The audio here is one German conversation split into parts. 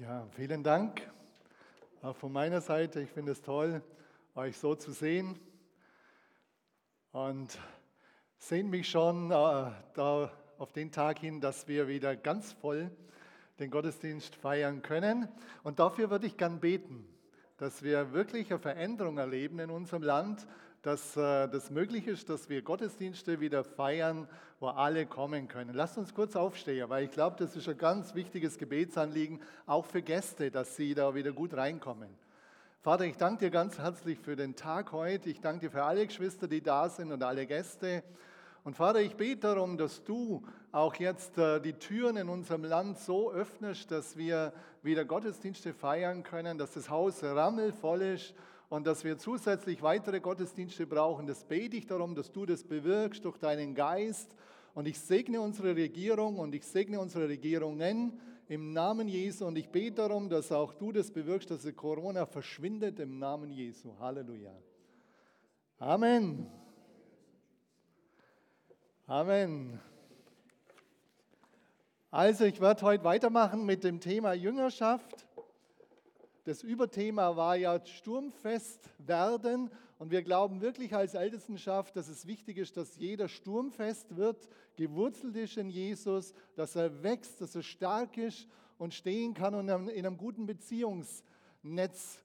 Ja, vielen Dank. Auch von meiner Seite, ich finde es toll, euch so zu sehen. Und sehen mich schon äh, da auf den Tag hin, dass wir wieder ganz voll den Gottesdienst feiern können. Und dafür würde ich gern beten, dass wir wirklich eine Veränderung erleben in unserem Land, dass äh, das möglich ist, dass wir Gottesdienste wieder feiern, wo alle kommen können. Lasst uns kurz aufstehen, weil ich glaube, das ist ein ganz wichtiges Gebetsanliegen, auch für Gäste, dass sie da wieder gut reinkommen. Vater, ich danke dir ganz herzlich für den Tag heute. Ich danke dir für alle Geschwister, die da sind und alle Gäste. Und Vater, ich bete darum, dass du auch jetzt äh, die Türen in unserem Land so öffnest, dass wir wieder Gottesdienste feiern können, dass das Haus rammelvoll ist und dass wir zusätzlich weitere Gottesdienste brauchen. Das bete ich darum, dass du das bewirkst durch deinen Geist. Und ich segne unsere Regierung und ich segne unsere Regierungen im Namen Jesu. Und ich bete darum, dass auch du das bewirkst, dass Corona verschwindet im Namen Jesu. Halleluja. Amen. Amen. Also ich werde heute weitermachen mit dem Thema Jüngerschaft. Das Überthema war ja sturmfest werden und wir glauben wirklich als Ältestenschaft, dass es wichtig ist, dass jeder sturmfest wird, gewurzelt ist in Jesus, dass er wächst, dass er stark ist und stehen kann und in einem guten Beziehungsnetz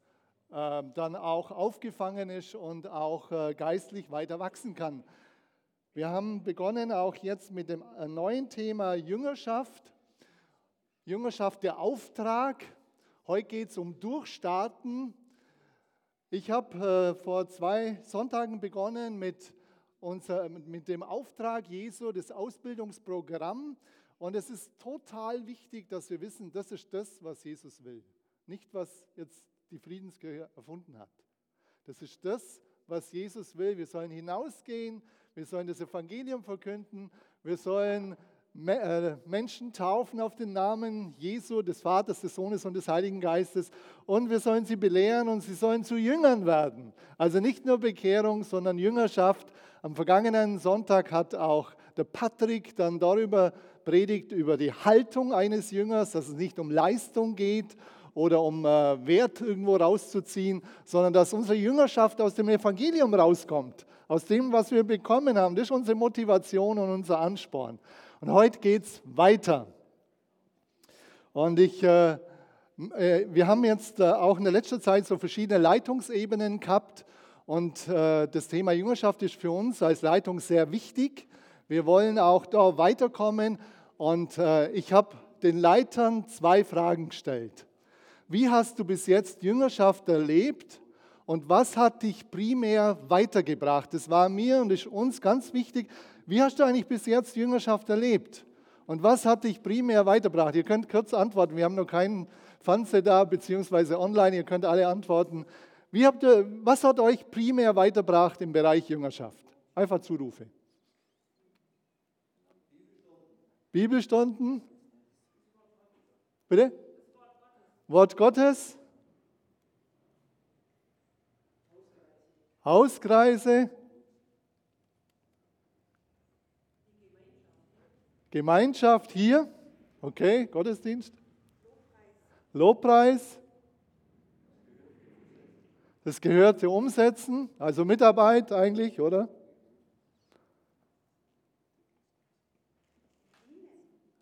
äh, dann auch aufgefangen ist und auch äh, geistlich weiter wachsen kann. Wir haben begonnen auch jetzt mit dem äh, neuen Thema Jüngerschaft. Jüngerschaft der Auftrag. Heute geht es um Durchstarten. Ich habe äh, vor zwei Sonntagen begonnen mit, unser, mit dem Auftrag Jesu, das Ausbildungsprogramm. Und es ist total wichtig, dass wir wissen, das ist das, was Jesus will. Nicht, was jetzt die Friedenskirche erfunden hat. Das ist das, was Jesus will. Wir sollen hinausgehen, wir sollen das Evangelium verkünden, wir sollen Menschen taufen auf den Namen Jesu, des Vaters, des Sohnes und des Heiligen Geistes. Und wir sollen sie belehren und sie sollen zu Jüngern werden. Also nicht nur Bekehrung, sondern Jüngerschaft. Am vergangenen Sonntag hat auch der Patrick dann darüber predigt, über die Haltung eines Jüngers, dass es nicht um Leistung geht oder um äh, Wert irgendwo rauszuziehen, sondern dass unsere Jüngerschaft aus dem Evangelium rauskommt, aus dem, was wir bekommen haben. Das ist unsere Motivation und unser Ansporn. Und heute geht es weiter. Und ich, äh, äh, wir haben jetzt äh, auch in der letzten Zeit so verschiedene Leitungsebenen gehabt. Und äh, das Thema Jüngerschaft ist für uns als Leitung sehr wichtig. Wir wollen auch da weiterkommen. Und äh, ich habe den Leitern zwei Fragen gestellt. Wie hast du bis jetzt Jüngerschaft erlebt? Und was hat dich primär weitergebracht? Das war mir und ist uns ganz wichtig, wie hast du eigentlich bis jetzt Jüngerschaft erlebt? Und was hat dich primär weitergebracht? Ihr könnt kurz antworten. Wir haben noch keinen Fanze da, beziehungsweise online. Ihr könnt alle antworten. Wie habt ihr, was hat euch primär weitergebracht im Bereich Jüngerschaft? Einfach Zurufe. Bibelstunden. Bitte? Wort Gottes. Hauskreise. Gemeinschaft hier, okay, Gottesdienst. Lobpreis. Das gehört zu Umsetzen, also Mitarbeit eigentlich, oder?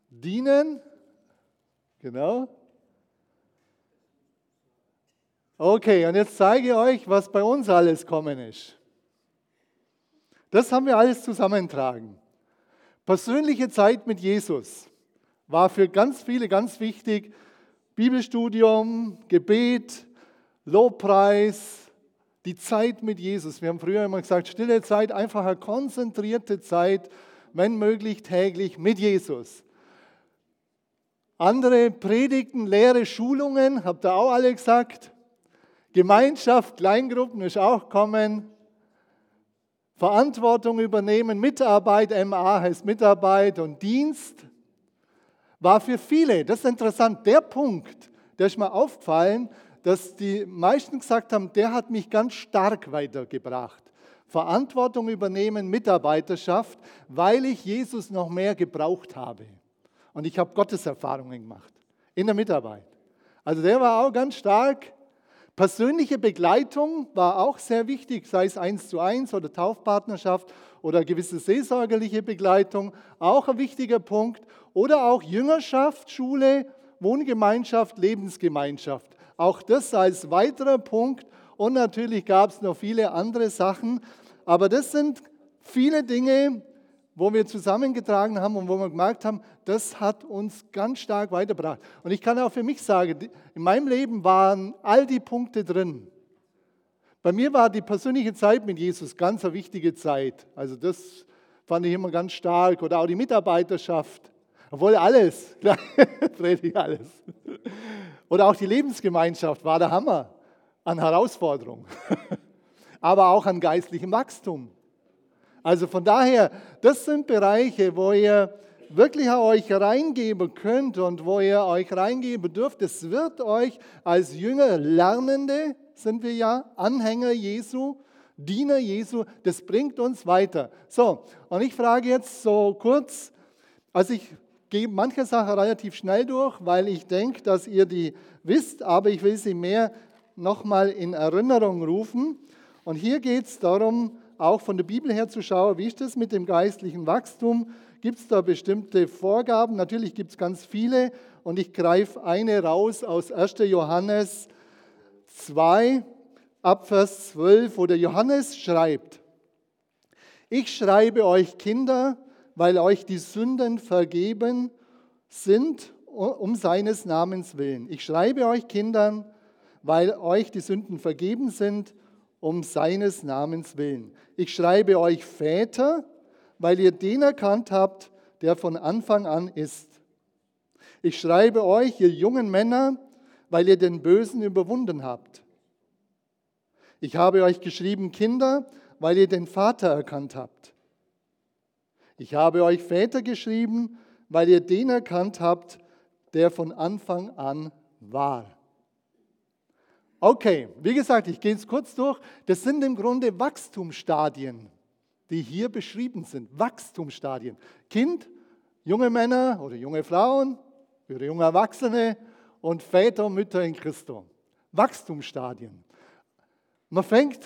Dienen, genau. Okay, und jetzt zeige ich euch, was bei uns alles kommen ist. Das haben wir alles zusammentragen. Persönliche Zeit mit Jesus war für ganz viele ganz wichtig. Bibelstudium, Gebet, Lobpreis, die Zeit mit Jesus. Wir haben früher immer gesagt, stille Zeit, einfach eine konzentrierte Zeit, wenn möglich täglich mit Jesus. Andere Predigten, Lehre, Schulungen, habt ihr auch alle gesagt. Gemeinschaft, Kleingruppen ist auch kommen. Verantwortung übernehmen, Mitarbeit, MA heißt Mitarbeit und Dienst, war für viele, das ist interessant, der Punkt, der ist mir aufgefallen, dass die meisten gesagt haben, der hat mich ganz stark weitergebracht. Verantwortung übernehmen, Mitarbeiterschaft, weil ich Jesus noch mehr gebraucht habe. Und ich habe Gottes Erfahrungen gemacht in der Mitarbeit. Also der war auch ganz stark. Persönliche Begleitung war auch sehr wichtig, sei es eins zu eins oder Taufpartnerschaft oder gewisse seelsorgerliche Begleitung, auch ein wichtiger Punkt. Oder auch Jüngerschaft, Schule, Wohngemeinschaft, Lebensgemeinschaft. Auch das als weiterer Punkt. Und natürlich gab es noch viele andere Sachen. Aber das sind viele Dinge, wo wir zusammengetragen haben und wo wir gemerkt haben, das hat uns ganz stark weitergebracht. Und ich kann auch für mich sagen, in meinem Leben waren all die Punkte drin. Bei mir war die persönliche Zeit mit Jesus ganz eine wichtige Zeit. Also das fand ich immer ganz stark. Oder auch die Mitarbeiterschaft. Obwohl alles, Freddy, alles. Oder auch die Lebensgemeinschaft war der Hammer an Herausforderung. Aber auch an geistlichem Wachstum. Also von daher, das sind Bereiche, wo ihr wirklich euch reingeben könnt und wo ihr euch reingeben dürft. Es wird euch als Jünger Lernende, sind wir ja, Anhänger Jesu, Diener Jesu, das bringt uns weiter. So, und ich frage jetzt so kurz, also ich gehe manche Sachen relativ schnell durch, weil ich denke, dass ihr die wisst, aber ich will sie mehr nochmal in Erinnerung rufen. Und hier geht es darum, auch von der Bibel her zu schauen, wie ist das mit dem geistlichen Wachstum? Gibt es da bestimmte Vorgaben? Natürlich gibt es ganz viele und ich greife eine raus aus 1. Johannes 2 ab Vers 12, wo der Johannes schreibt, ich schreibe euch Kinder, weil euch die Sünden vergeben sind um seines Namens willen. Ich schreibe euch Kindern, weil euch die Sünden vergeben sind um seines Namens willen. Ich schreibe euch Väter, weil ihr den erkannt habt, der von Anfang an ist. Ich schreibe euch, ihr jungen Männer, weil ihr den Bösen überwunden habt. Ich habe euch geschrieben, Kinder, weil ihr den Vater erkannt habt. Ich habe euch Väter geschrieben, weil ihr den erkannt habt, der von Anfang an war. Okay, wie gesagt, ich gehe es kurz durch. Das sind im Grunde Wachstumsstadien, die hier beschrieben sind. Wachstumsstadien. Kind, junge Männer oder junge Frauen, oder junge Erwachsene und Väter und Mütter in Christo. Wachstumsstadien. Man fängt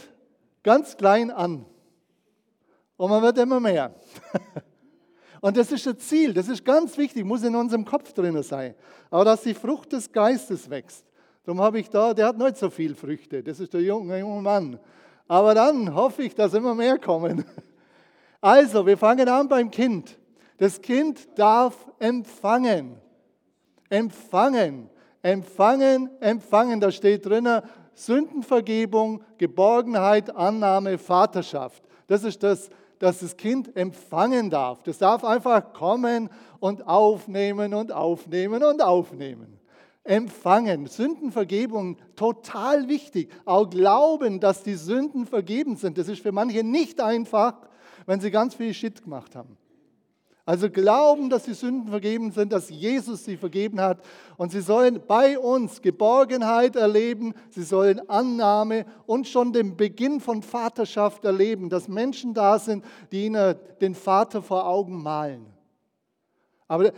ganz klein an und man wird immer mehr. Und das ist das Ziel, das ist ganz wichtig, muss in unserem Kopf drin sein. Aber dass die Frucht des Geistes wächst. Darum habe ich da, der hat nicht so viele Früchte, das ist der junge, junge Mann. Aber dann hoffe ich, dass immer mehr kommen. Also, wir fangen an beim Kind. Das Kind darf empfangen. Empfangen. Empfangen, empfangen. Da steht drin, Sündenvergebung, Geborgenheit, Annahme, Vaterschaft. Das ist das, dass das Kind empfangen darf. Das darf einfach kommen und aufnehmen und aufnehmen und aufnehmen empfangen. Sündenvergebung, total wichtig. Auch glauben, dass die Sünden vergeben sind. Das ist für manche nicht einfach, wenn sie ganz viel Shit gemacht haben. Also glauben, dass die Sünden vergeben sind, dass Jesus sie vergeben hat. Und sie sollen bei uns Geborgenheit erleben, sie sollen Annahme und schon den Beginn von Vaterschaft erleben, dass Menschen da sind, die ihnen den Vater vor Augen malen. Aber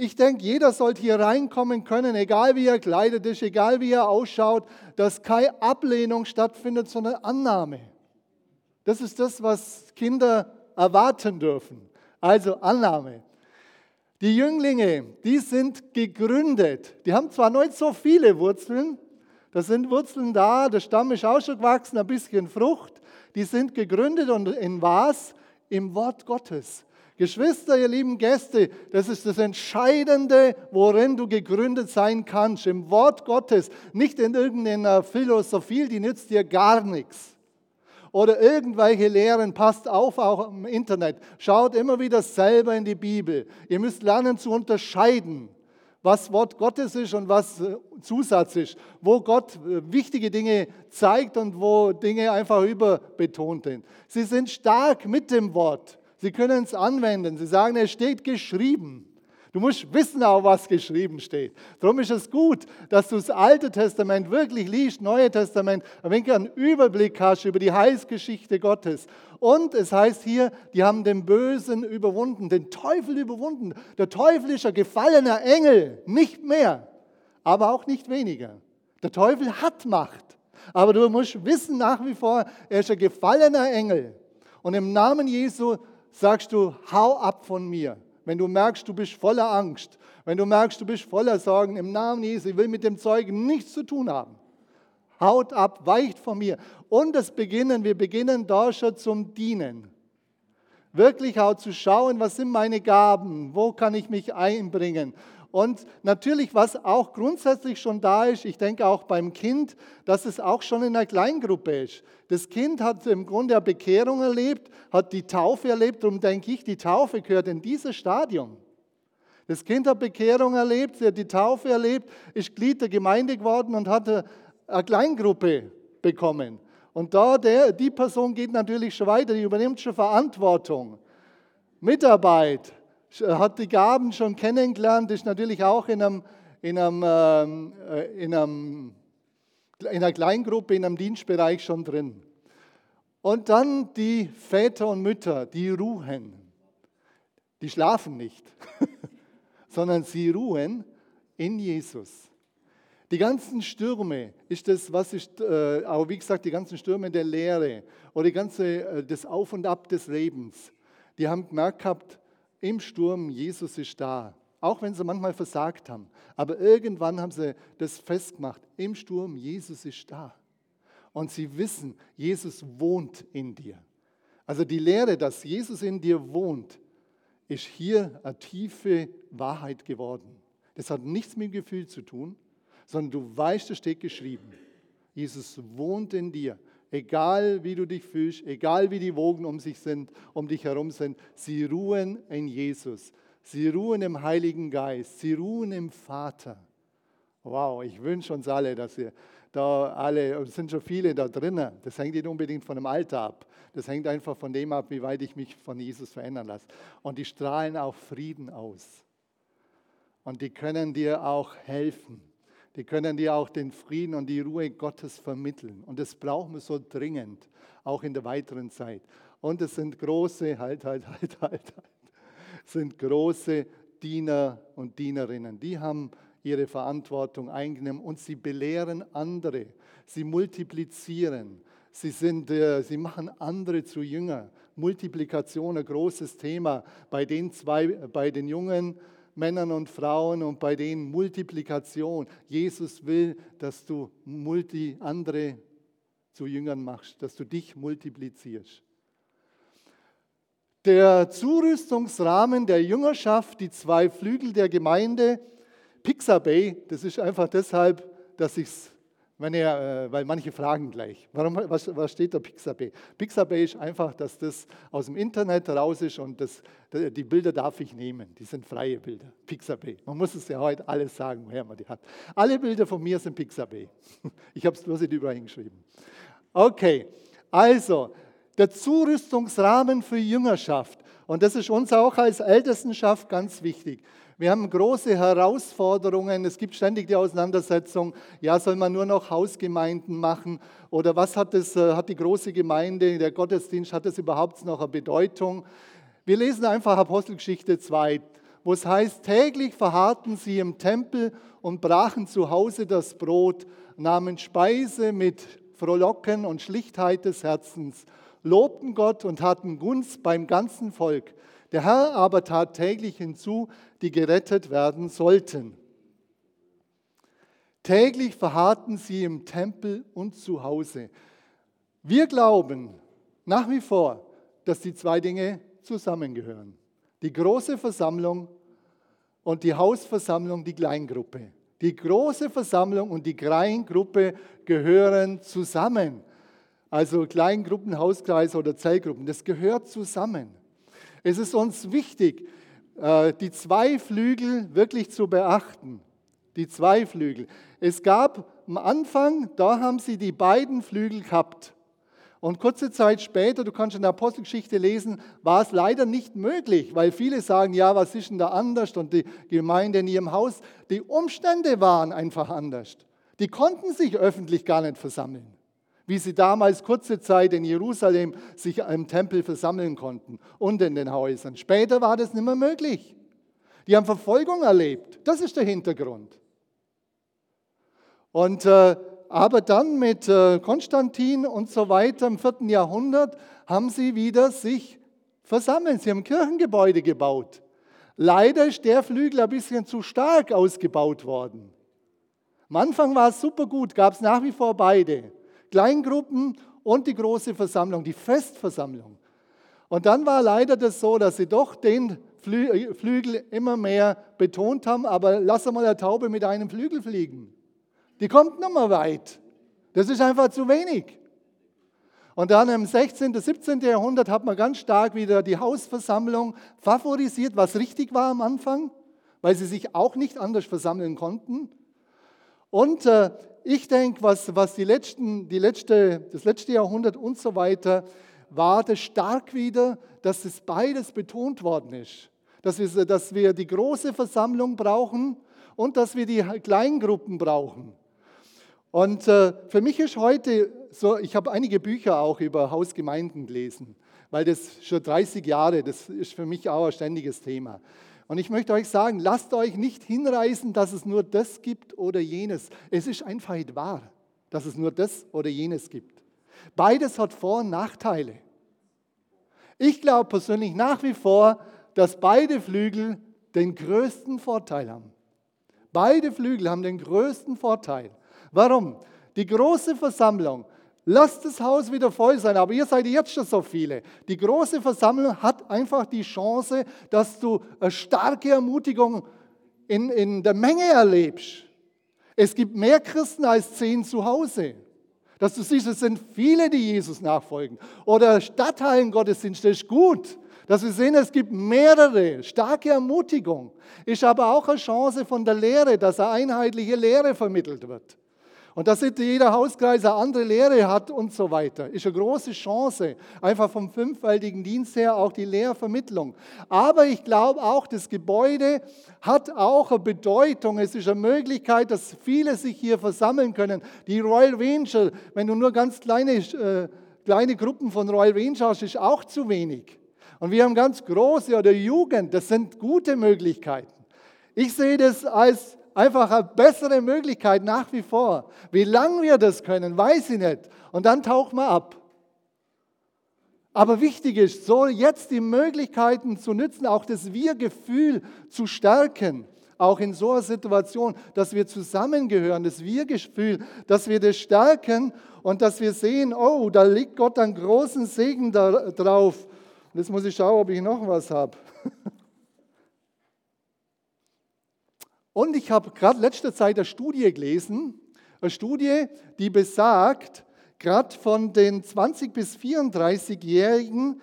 ich denke, jeder sollte hier reinkommen können, egal wie er kleidet ist, egal wie er ausschaut, dass keine Ablehnung stattfindet, sondern Annahme. Das ist das, was Kinder erwarten dürfen. Also Annahme. Die Jünglinge, die sind gegründet. Die haben zwar nicht so viele Wurzeln, da sind Wurzeln da, der Stamm ist auch schon gewachsen, ein bisschen Frucht. Die sind gegründet und in was? Im Wort Gottes. Geschwister, ihr lieben Gäste, das ist das Entscheidende, worin du gegründet sein kannst, im Wort Gottes, nicht in irgendeiner Philosophie, die nützt dir gar nichts. Oder irgendwelche Lehren, passt auf, auch im Internet. Schaut immer wieder selber in die Bibel. Ihr müsst lernen zu unterscheiden, was Wort Gottes ist und was äh, Zusatz ist. Wo Gott äh, wichtige Dinge zeigt und wo Dinge einfach überbetont sind. Sie sind stark mit dem Wort. Sie können es anwenden. Sie sagen, es steht geschrieben. Du musst wissen auch, was geschrieben steht. Darum ist es gut, dass du das Alte Testament wirklich liest, Neue Testament, wenn du einen Überblick hast über die Heilsgeschichte Gottes. Und es heißt hier, die haben den Bösen überwunden, den Teufel überwunden. Der Teufel ist ein gefallener Engel, nicht mehr. aber auch nicht weniger. Der Teufel hat Macht. Aber du musst wissen nach wie vor, er ist ein gefallener Engel. Und im Namen Jesu sagst du, hau ab von mir. Wenn du merkst, du bist voller Angst, wenn du merkst, du bist voller Sorgen, im Namen Jesu, ich will mit dem Zeugen nichts zu tun haben. Haut ab, weicht von mir. Und das Beginnen, wir beginnen da schon zum Dienen. Wirklich auch zu schauen, was sind meine Gaben, wo kann ich mich einbringen. Und natürlich, was auch grundsätzlich schon da ist, ich denke auch beim Kind, dass es auch schon in einer Kleingruppe ist. Das Kind hat im Grunde eine Bekehrung erlebt, hat die Taufe erlebt, darum denke ich, die Taufe gehört in dieses Stadium. Das Kind hat Bekehrung erlebt, sie hat die Taufe erlebt, ist Glied der Gemeinde geworden und hat eine Kleingruppe bekommen. Und da der, die Person geht natürlich schon weiter, die übernimmt schon Verantwortung. Mitarbeit, hat die Gaben schon kennengelernt, ist natürlich auch in, einem, in, einem, ähm, äh, in, einem, in einer Kleingruppe, in einem Dienstbereich schon drin. Und dann die Väter und Mütter, die ruhen. Die schlafen nicht, sondern sie ruhen in Jesus. Die ganzen Stürme ist das, was ist, äh, aber wie gesagt, die ganzen Stürme der Lehre oder die ganze, äh, das Auf und Ab des Lebens, die haben gemerkt gehabt, im Sturm, Jesus ist da. Auch wenn sie manchmal versagt haben. Aber irgendwann haben sie das festgemacht. Im Sturm, Jesus ist da. Und sie wissen, Jesus wohnt in dir. Also die Lehre, dass Jesus in dir wohnt, ist hier eine tiefe Wahrheit geworden. Das hat nichts mit Gefühl zu tun, sondern du weißt, es steht geschrieben. Jesus wohnt in dir. Egal wie du dich fühlst, egal wie die Wogen um, sich sind, um dich herum sind, sie ruhen in Jesus. Sie ruhen im Heiligen Geist. Sie ruhen im Vater. Wow, ich wünsche uns alle, dass wir da alle, es sind schon viele da drinnen. Das hängt nicht unbedingt von dem Alter ab. Das hängt einfach von dem ab, wie weit ich mich von Jesus verändern lasse. Und die strahlen auch Frieden aus. Und die können dir auch helfen die können dir auch den Frieden und die Ruhe Gottes vermitteln. Und das brauchen wir so dringend, auch in der weiteren Zeit. Und es sind große, halt, halt, halt, halt, halt, sind große Diener und Dienerinnen. Die haben ihre Verantwortung eingenommen und sie belehren andere. Sie multiplizieren. Sie, sind, äh, sie machen andere zu Jünger. Multiplikation, ein großes Thema bei den zwei, bei den Jungen Männern und Frauen und bei denen Multiplikation. Jesus will, dass du multi andere zu Jüngern machst, dass du dich multiplizierst. Der Zurüstungsrahmen der Jüngerschaft, die zwei Flügel der Gemeinde, Pixabay, das ist einfach deshalb, dass ich es wenn ihr, äh, weil manche fragen gleich, warum, was, was steht da Pixabay? Pixabay ist einfach, dass das aus dem Internet raus ist und das, die Bilder darf ich nehmen. Die sind freie Bilder. Pixabay. Man muss es ja heute alles sagen, woher man die hat. Alle Bilder von mir sind Pixabay. Ich habe es bloß nicht überall hingeschrieben. Okay, also der Zurüstungsrahmen für Jüngerschaft. Und das ist uns auch als Ältestenschaft ganz wichtig. Wir haben große Herausforderungen. Es gibt ständig die Auseinandersetzung, ja, soll man nur noch Hausgemeinden machen? Oder was hat, das, äh, hat die große Gemeinde, der Gottesdienst, hat das überhaupt noch eine Bedeutung? Wir lesen einfach Apostelgeschichte 2, wo es heißt, täglich verharrten sie im Tempel und brachen zu Hause das Brot, nahmen Speise mit Frohlocken und Schlichtheit des Herzens, lobten Gott und hatten Gunst beim ganzen Volk. Der Herr aber tat täglich hinzu, die gerettet werden sollten. Täglich verharrten sie im Tempel und zu Hause. Wir glauben nach wie vor, dass die zwei Dinge zusammengehören. Die große Versammlung und die Hausversammlung, die Kleingruppe. Die große Versammlung und die Kleingruppe gehören zusammen. Also Kleingruppen, Hauskreise oder Zellgruppen, das gehört zusammen. Es ist uns wichtig, äh, die zwei Flügel wirklich zu beachten. Die zwei Flügel. Es gab am Anfang, da haben sie die beiden Flügel gehabt. Und kurze Zeit später, du kannst in der Apostelgeschichte lesen, war es leider nicht möglich, weil viele sagen, ja, was ist denn da anders und die Gemeinde in ihrem Haus, die Umstände waren einfach anders. Die konnten sich öffentlich gar nicht versammeln wie sie damals kurze Zeit in Jerusalem sich im Tempel versammeln konnten und in den Häusern. Später war das nicht mehr möglich. Die haben Verfolgung erlebt. Das ist der Hintergrund. Und, äh, aber dann mit äh, Konstantin und so weiter im vierten Jahrhundert haben sie wieder sich versammelt. Sie haben Kirchengebäude gebaut. Leider ist der Flügel ein bisschen zu stark ausgebaut worden. Am Anfang war es super gut, gab es nach wie vor beide. Kleingruppen und die große Versammlung, die Festversammlung. Und dann war leider das so, dass sie doch den Flügel immer mehr betont haben, aber lass mal eine Taube mit einem Flügel fliegen. Die kommt nicht mehr weit. Das ist einfach zu wenig. Und dann im 16., 17. Jahrhundert hat man ganz stark wieder die Hausversammlung favorisiert, was richtig war am Anfang, weil sie sich auch nicht anders versammeln konnten. Und äh, ich denke, was, was die letzten, die letzte, das letzte Jahrhundert und so weiter war das stark wieder, dass es beides betont worden ist. Dass wir, dass wir die große Versammlung brauchen und dass wir die Kleingruppen brauchen. Und äh, für mich ist heute so, ich habe einige Bücher auch über Hausgemeinden gelesen, weil das schon 30 Jahre, das ist für mich auch ein ständiges Thema. Und ich möchte euch sagen, lasst euch nicht hinreißen, dass es nur das gibt oder jenes. Es ist einfach nicht wahr, dass es nur das oder jenes gibt. Beides hat Vor- und Nachteile. Ich glaube persönlich nach wie vor, dass beide Flügel den größten Vorteil haben. Beide Flügel haben den größten Vorteil. Warum? Die große Versammlung, lasst das Haus wieder voll sein, aber ihr seid jetzt schon so viele. Die große Versammlung hat einfach die Chance, dass du eine starke Ermutigung in, in der Menge erlebst. Es gibt mehr Christen als zehn zu Hause. Dass du siehst, es sind viele, die Jesus nachfolgen. Oder Stadthallengottesdienst ist gut. Dass wir sehen, es gibt mehrere. Starke Ermutigung. Ist aber auch eine Chance von der Lehre, dass eine einheitliche Lehre vermittelt wird. Und dass jeder Hauskreis eine andere Lehre hat und so weiter, ist eine große Chance. Einfach vom fünffältigen Dienst her auch die Lehrvermittlung. Aber ich glaube auch, das Gebäude hat auch eine Bedeutung. Es ist eine Möglichkeit, dass viele sich hier versammeln können. Die Royal Ranger, wenn du nur ganz kleine, äh, kleine Gruppen von Royal Ranger hast, ist auch zu wenig. Und wir haben ganz große oder Jugend, das sind gute Möglichkeiten. Ich sehe das als einfach eine bessere Möglichkeit nach wie vor. Wie lange wir das können, weiß ich nicht. Und dann tauchen wir ab. Aber wichtig ist, so jetzt die Möglichkeiten zu nutzen, auch das Wir-Gefühl zu stärken. Auch in so einer Situation, dass wir zusammengehören, das Wir-Gefühl, dass wir das stärken und dass wir sehen, oh, da liegt Gott einen großen Segen da, drauf. Jetzt muss ich schauen, ob ich noch was habe. Und ich habe gerade letzte Zeit eine Studie gelesen, eine Studie, die besagt, gerade von den 20 bis 34-Jährigen,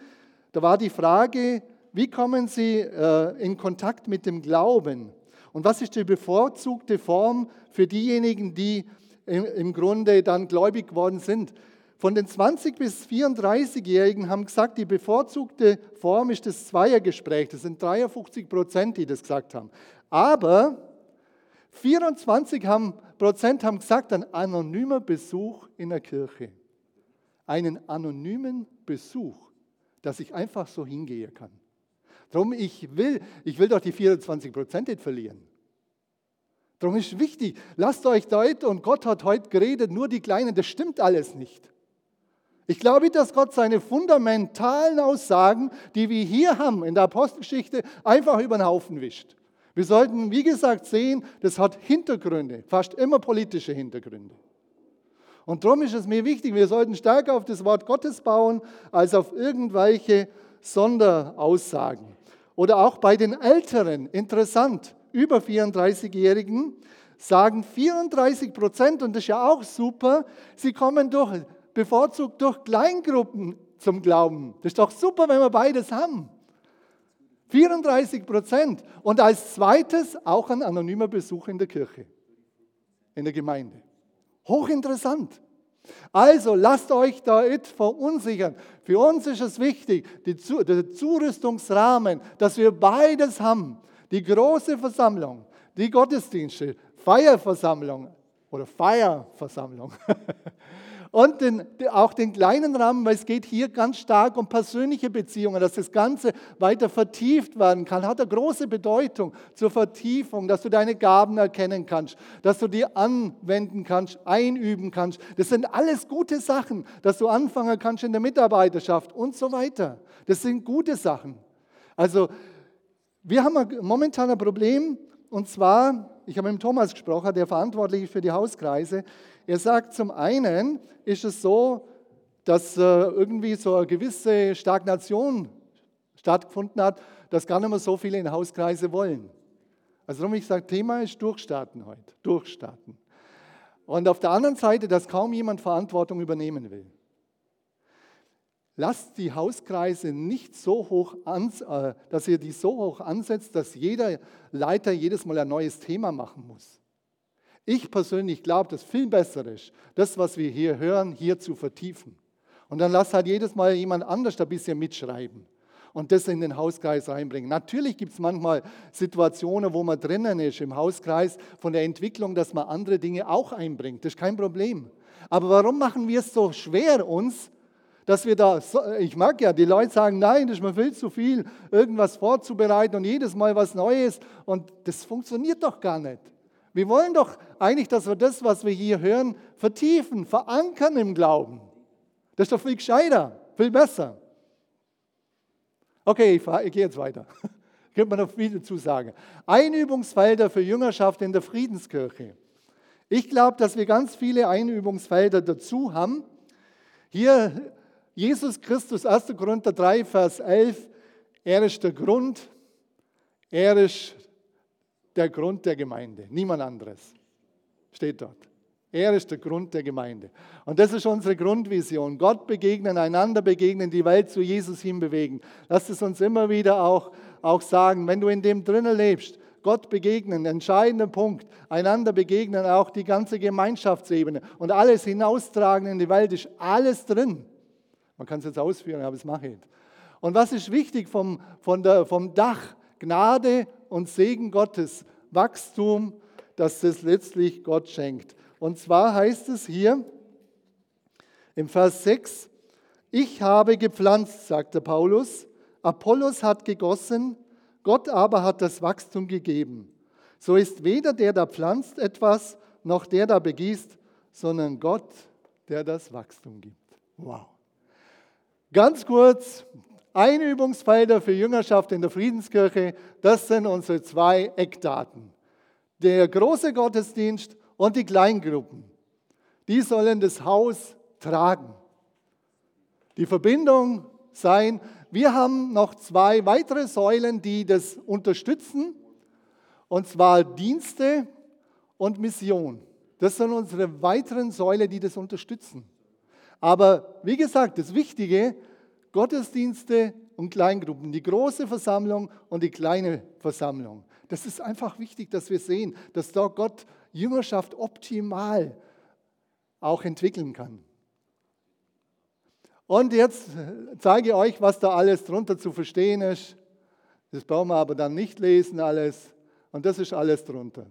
da war die Frage, wie kommen sie äh, in Kontakt mit dem Glauben? Und was ist die bevorzugte Form für diejenigen, die im Grunde dann gläubig geworden sind? Von den 20 bis 34-Jährigen haben gesagt, die bevorzugte Form ist das Zweiergespräch. Das sind 53 Prozent, die das gesagt haben. Aber 24 haben, Prozent haben gesagt, ein anonymer Besuch in der Kirche. Einen anonymen Besuch, dass ich einfach so hingehen kann. Darum, ich will, ich will doch die 24 Prozent nicht verlieren. Darum ist wichtig, lasst euch heute, und Gott hat heute geredet, nur die Kleinen, das stimmt alles nicht. Ich glaube, dass Gott seine fundamentalen Aussagen, die wir hier haben in der Apostelgeschichte, einfach über den Haufen wischt. Wir sollten, wie gesagt, sehen, das hat Hintergründe, fast immer politische Hintergründe. Und darum ist es mir wichtig, wir sollten stärker auf das Wort Gottes bauen, als auf irgendwelche Sonderaussagen. Oder auch bei den Älteren, interessant, über 34-Jährigen sagen 34 Prozent, und das ist ja auch super, sie kommen durch, bevorzugt durch Kleingruppen zum Glauben. Das ist doch super, wenn wir beides haben. 34 Prozent. Und als zweites auch ein anonymer Besuch in der Kirche, in der Gemeinde. Hochinteressant. Also lasst euch da nicht verunsichern. Für uns ist es wichtig, der Zurüstungsrahmen, dass wir beides haben. Die große Versammlung, die Gottesdienste, Feierversammlung oder Feierversammlung und den, auch den kleinen Rahmen, weil es geht hier ganz stark um persönliche Beziehungen, dass das Ganze weiter vertieft werden kann, hat eine große Bedeutung zur Vertiefung, dass du deine Gaben erkennen kannst, dass du die anwenden kannst, einüben kannst. Das sind alles gute Sachen, dass du anfangen kannst in der Mitarbeiterschaft und so weiter. Das sind gute Sachen. Also wir haben momentan ein Problem und zwar, ich habe mit Thomas gesprochen, der verantwortlich ist für die Hauskreise. Er sagt, zum einen ist es so, dass äh, irgendwie so eine gewisse Stagnation stattgefunden hat, dass gar nicht mehr so viele in Hauskreise wollen. Also darum ich sage, Thema ist Durchstarten heute, Durchstarten. Und auf der anderen Seite, dass kaum jemand Verantwortung übernehmen will. Lasst die Hauskreise nicht so hoch, an, äh, dass ihr die so hoch ansetzt, dass jeder Leiter jedes Mal ein neues Thema machen muss. Ich persönlich glaube, dass viel besser ist, das, was wir hier hören, hier zu vertiefen. Und dann lass halt jedes Mal jemand anders ein bisschen mitschreiben und das in den Hauskreis reinbringen. Natürlich gibt es manchmal Situationen, wo man drinnen ist im Hauskreis von der Entwicklung, dass man andere Dinge auch einbringt. Das ist kein Problem. Aber warum machen wir es so schwer uns, dass wir da, ich mag ja, die Leute sagen, nein, das ist mir viel zu viel, irgendwas vorzubereiten und jedes Mal was Neues und das funktioniert doch gar nicht. Wir wollen doch eigentlich, dass wir das, was wir hier hören, vertiefen, verankern im Glauben. Das ist doch viel gescheiter, viel besser. Okay, ich, ich gehe jetzt weiter. Könnte man noch viel dazu sagen. Einübungsfelder für Jüngerschaft in der Friedenskirche. Ich glaube, dass wir ganz viele Einübungsfelder dazu haben. Hier Jesus Christus, 1. Korinther 3, Vers 11, er ist der Grund, er ist der Grund der Gemeinde, niemand anderes. Steht dort. Er ist der Grund der Gemeinde. Und das ist unsere Grundvision. Gott begegnen, einander begegnen, die Welt zu Jesus hinbewegen. Lasst es uns immer wieder auch, auch sagen, wenn du in dem drinnen lebst, Gott begegnen, entscheidender Punkt, einander begegnen, auch die ganze Gemeinschaftsebene und alles hinaustragen in die Welt, ist alles drin. Man kann es jetzt ausführen, aber das mache ich. Und was ist wichtig vom, von der, vom Dach? Gnade und Segen Gottes, Wachstum, das es letztlich Gott schenkt. Und zwar heißt es hier im Vers 6, ich habe gepflanzt, sagte Paulus, Apollos hat gegossen, Gott aber hat das Wachstum gegeben. So ist weder der, der pflanzt etwas, noch der, der begießt, sondern Gott, der das Wachstum gibt. Wow. Ganz kurz, Einübungsfelder für Jüngerschaft in der Friedenskirche, das sind unsere zwei Eckdaten. Der große Gottesdienst und die Kleingruppen. Die sollen das Haus tragen. Die Verbindung sein. Wir haben noch zwei weitere Säulen, die das unterstützen, und zwar Dienste und Mission. Das sind unsere weiteren Säulen, die das unterstützen. Aber wie gesagt, das Wichtige, Gottesdienste und Kleingruppen, die große Versammlung und die kleine Versammlung. Das ist einfach wichtig, dass wir sehen, dass da Gott Jüngerschaft optimal auch entwickeln kann. Und jetzt zeige ich euch, was da alles drunter zu verstehen ist. Das brauchen wir aber dann nicht lesen alles. Und das ist alles drunter.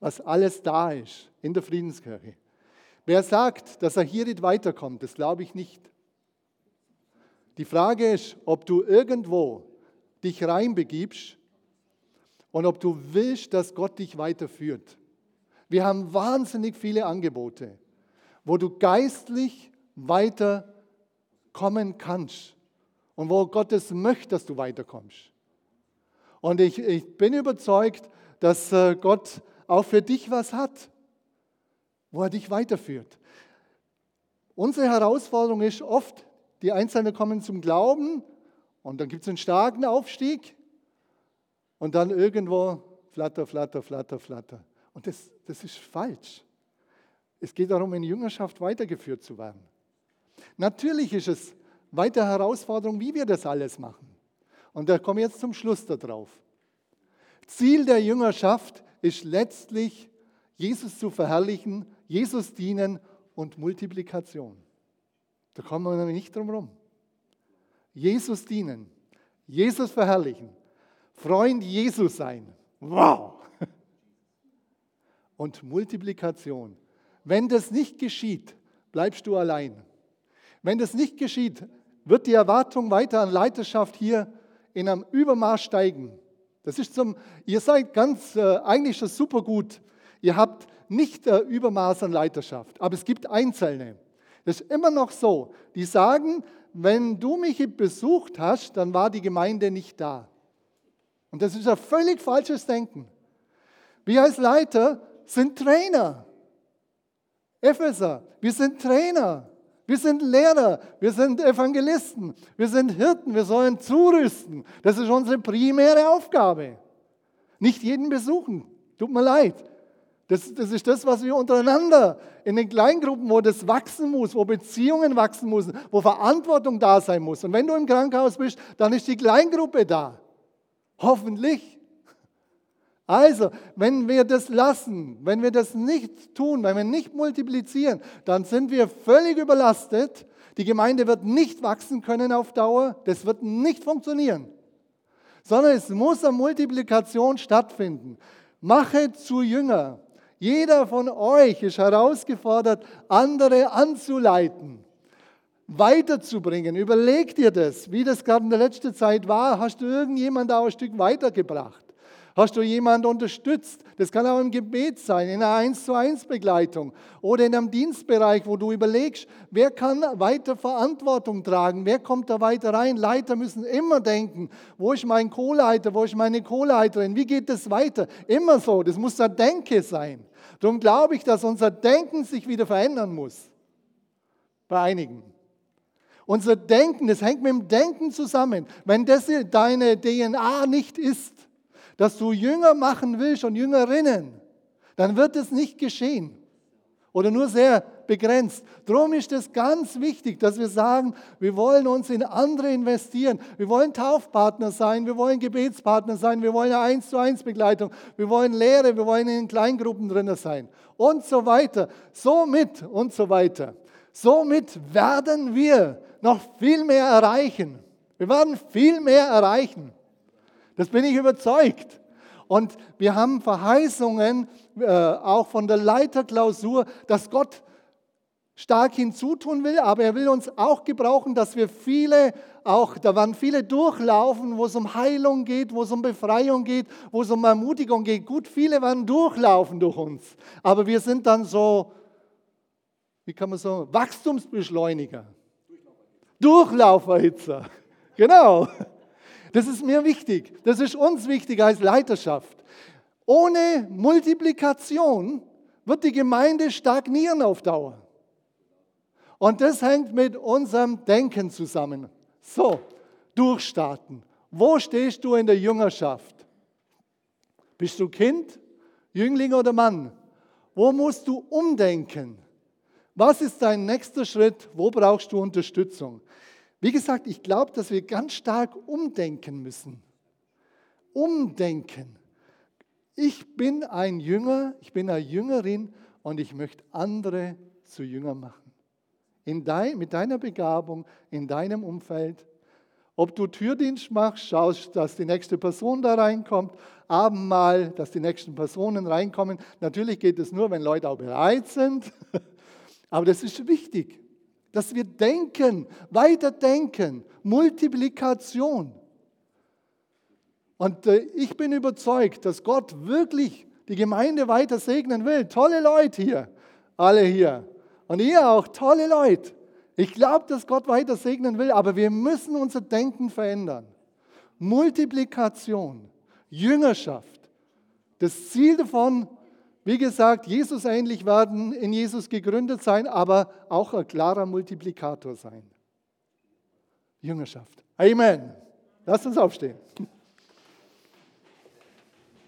Was alles da ist in der Friedenskirche. Wer sagt, dass er hier nicht weiterkommt, das glaube ich nicht. Die Frage ist, ob du irgendwo dich reinbegibst und ob du willst, dass Gott dich weiterführt. Wir haben wahnsinnig viele Angebote, wo du geistlich weiterkommen kannst und wo Gott es möchte, dass du weiterkommst. Und ich, ich bin überzeugt, dass äh, Gott auch für dich was hat, wo er dich weiterführt. Unsere Herausforderung ist oft, die Einzelnen kommen zum Glauben und dann gibt es einen starken Aufstieg und dann irgendwo flatter, flatter, flatter, flatter. Und das, das ist falsch. Es geht darum, in Jüngerschaft weitergeführt zu werden. Natürlich ist es weiter Herausforderung, wie wir das alles machen. Und da komme ich jetzt zum Schluss darauf. Ziel der Jüngerschaft ist letztlich, Jesus zu verherrlichen, Jesus dienen und Multiplikation. Da kommen wir nämlich nicht drum herum. Jesus dienen, Jesus verherrlichen, Freund Jesus sein. Wow! Und Multiplikation. Wenn das nicht geschieht, bleibst du allein. Wenn das nicht geschieht, wird die Erwartung weiter an Leiterschaft hier in einem Übermaß steigen. Das ist zum, ihr seid ganz, äh, eigentlich schon super gut. Ihr habt nicht äh, Übermaß an Leiterschaft, aber es gibt Einzelne. Das ist immer noch so. Die sagen, wenn du mich besucht hast, dann war die Gemeinde nicht da. Und das ist ein völlig falsches Denken. Wir als Leiter sind Trainer. Epheser, wir sind Trainer. Wir sind Lehrer, wir sind Evangelisten, wir sind Hirten, wir sollen zurüsten. Das ist unsere primäre Aufgabe. Nicht jeden besuchen, tut mir leid. Das, das ist das, was wir untereinander in den Kleingruppen, wo das wachsen muss, wo Beziehungen wachsen müssen, wo Verantwortung da sein muss. Und wenn du im Krankenhaus bist, dann ist die Kleingruppe da. Hoffentlich. Also, wenn wir das lassen, wenn wir das nicht tun, wenn wir nicht multiplizieren, dann sind wir völlig überlastet. Die Gemeinde wird nicht wachsen können auf Dauer. Das wird nicht funktionieren. Sondern es muss eine Multiplikation stattfinden. Mache zu Jünger. Jeder von euch ist herausgefordert, andere anzuleiten, weiterzubringen. Überleg dir das, wie das gerade in der letzten Zeit war. Hast du irgendjemand auch ein Stück weitergebracht? Hast du jemanden unterstützt? Das kann auch im Gebet sein, in einer 1 zu 1 Begleitung oder in einem Dienstbereich, wo du überlegst, wer kann weiter Verantwortung tragen, wer kommt da weiter rein. Leiter müssen immer denken, wo ist mein Co-Leiter, wo ist meine Co-Leiterin, wie geht das weiter? Immer so, das muss ein Denke sein. Darum glaube ich, dass unser Denken sich wieder verändern muss. Bei einigen. Unser Denken, das hängt mit dem Denken zusammen. Wenn das deine DNA nicht ist, dass du Jünger machen willst und Jüngerinnen, dann wird es nicht geschehen oder nur sehr begrenzt. Darum ist es ganz wichtig, dass wir sagen, wir wollen uns in andere investieren. Wir wollen Taufpartner sein, wir wollen Gebetspartner sein, wir wollen eine 1 zu 1 Begleitung, wir wollen Lehre, wir wollen in Kleingruppen drin sein und so weiter. Somit und so weiter. Somit werden wir noch viel mehr erreichen. Wir werden viel mehr erreichen. Das bin ich überzeugt. Und wir haben Verheißungen, äh, auch von der Leiterklausur, dass Gott stark hinzutun will, aber er will uns auch gebrauchen, dass wir viele, auch da werden viele durchlaufen, wo es um Heilung geht, wo es um Befreiung geht, wo es um Ermutigung geht. Gut, viele werden durchlaufen durch uns, aber wir sind dann so, wie kann man so, Wachstumsbeschleuniger. Durchlauferhitzer. Genau. Das ist mir wichtig. Das ist uns wichtig als Leiterschaft. Ohne Multiplikation wird die Gemeinde stagnieren auf Dauer. Und das hängt mit unserem Denken zusammen. So, durchstarten. Wo stehst du in der Jüngerschaft? Bist du Kind, Jüngling oder Mann? Wo musst du umdenken? Was ist dein nächster Schritt? Wo brauchst du Unterstützung? Wie gesagt, ich glaube, dass wir ganz stark umdenken müssen. Umdenken. Ich bin ein Jünger, ich bin eine Jüngerin und ich möchte andere zu Jünger machen. In dein, mit deiner Begabung, in deinem Umfeld. Ob du Türdienst machst, schaust, dass die nächste Person da reinkommt, Abendmahl, dass die nächsten Personen reinkommen. Natürlich geht es nur, wenn Leute auch bereit sind. Aber das ist wichtig dass wir denken, weiterdenken, Multiplikation. Und äh, ich bin überzeugt, dass Gott wirklich die Gemeinde weiter segnen will. Tolle Leute hier, alle hier. Und ihr auch, tolle Leute. Ich glaube, dass Gott weiter segnen will, aber wir müssen unser Denken verändern. Multiplikation, Jüngerschaft. Das Ziel davon wie gesagt, Jesus ähnlich werden, in Jesus gegründet sein, aber auch ein klarer Multiplikator sein. Jüngerschaft. Amen. Lasst uns aufstehen.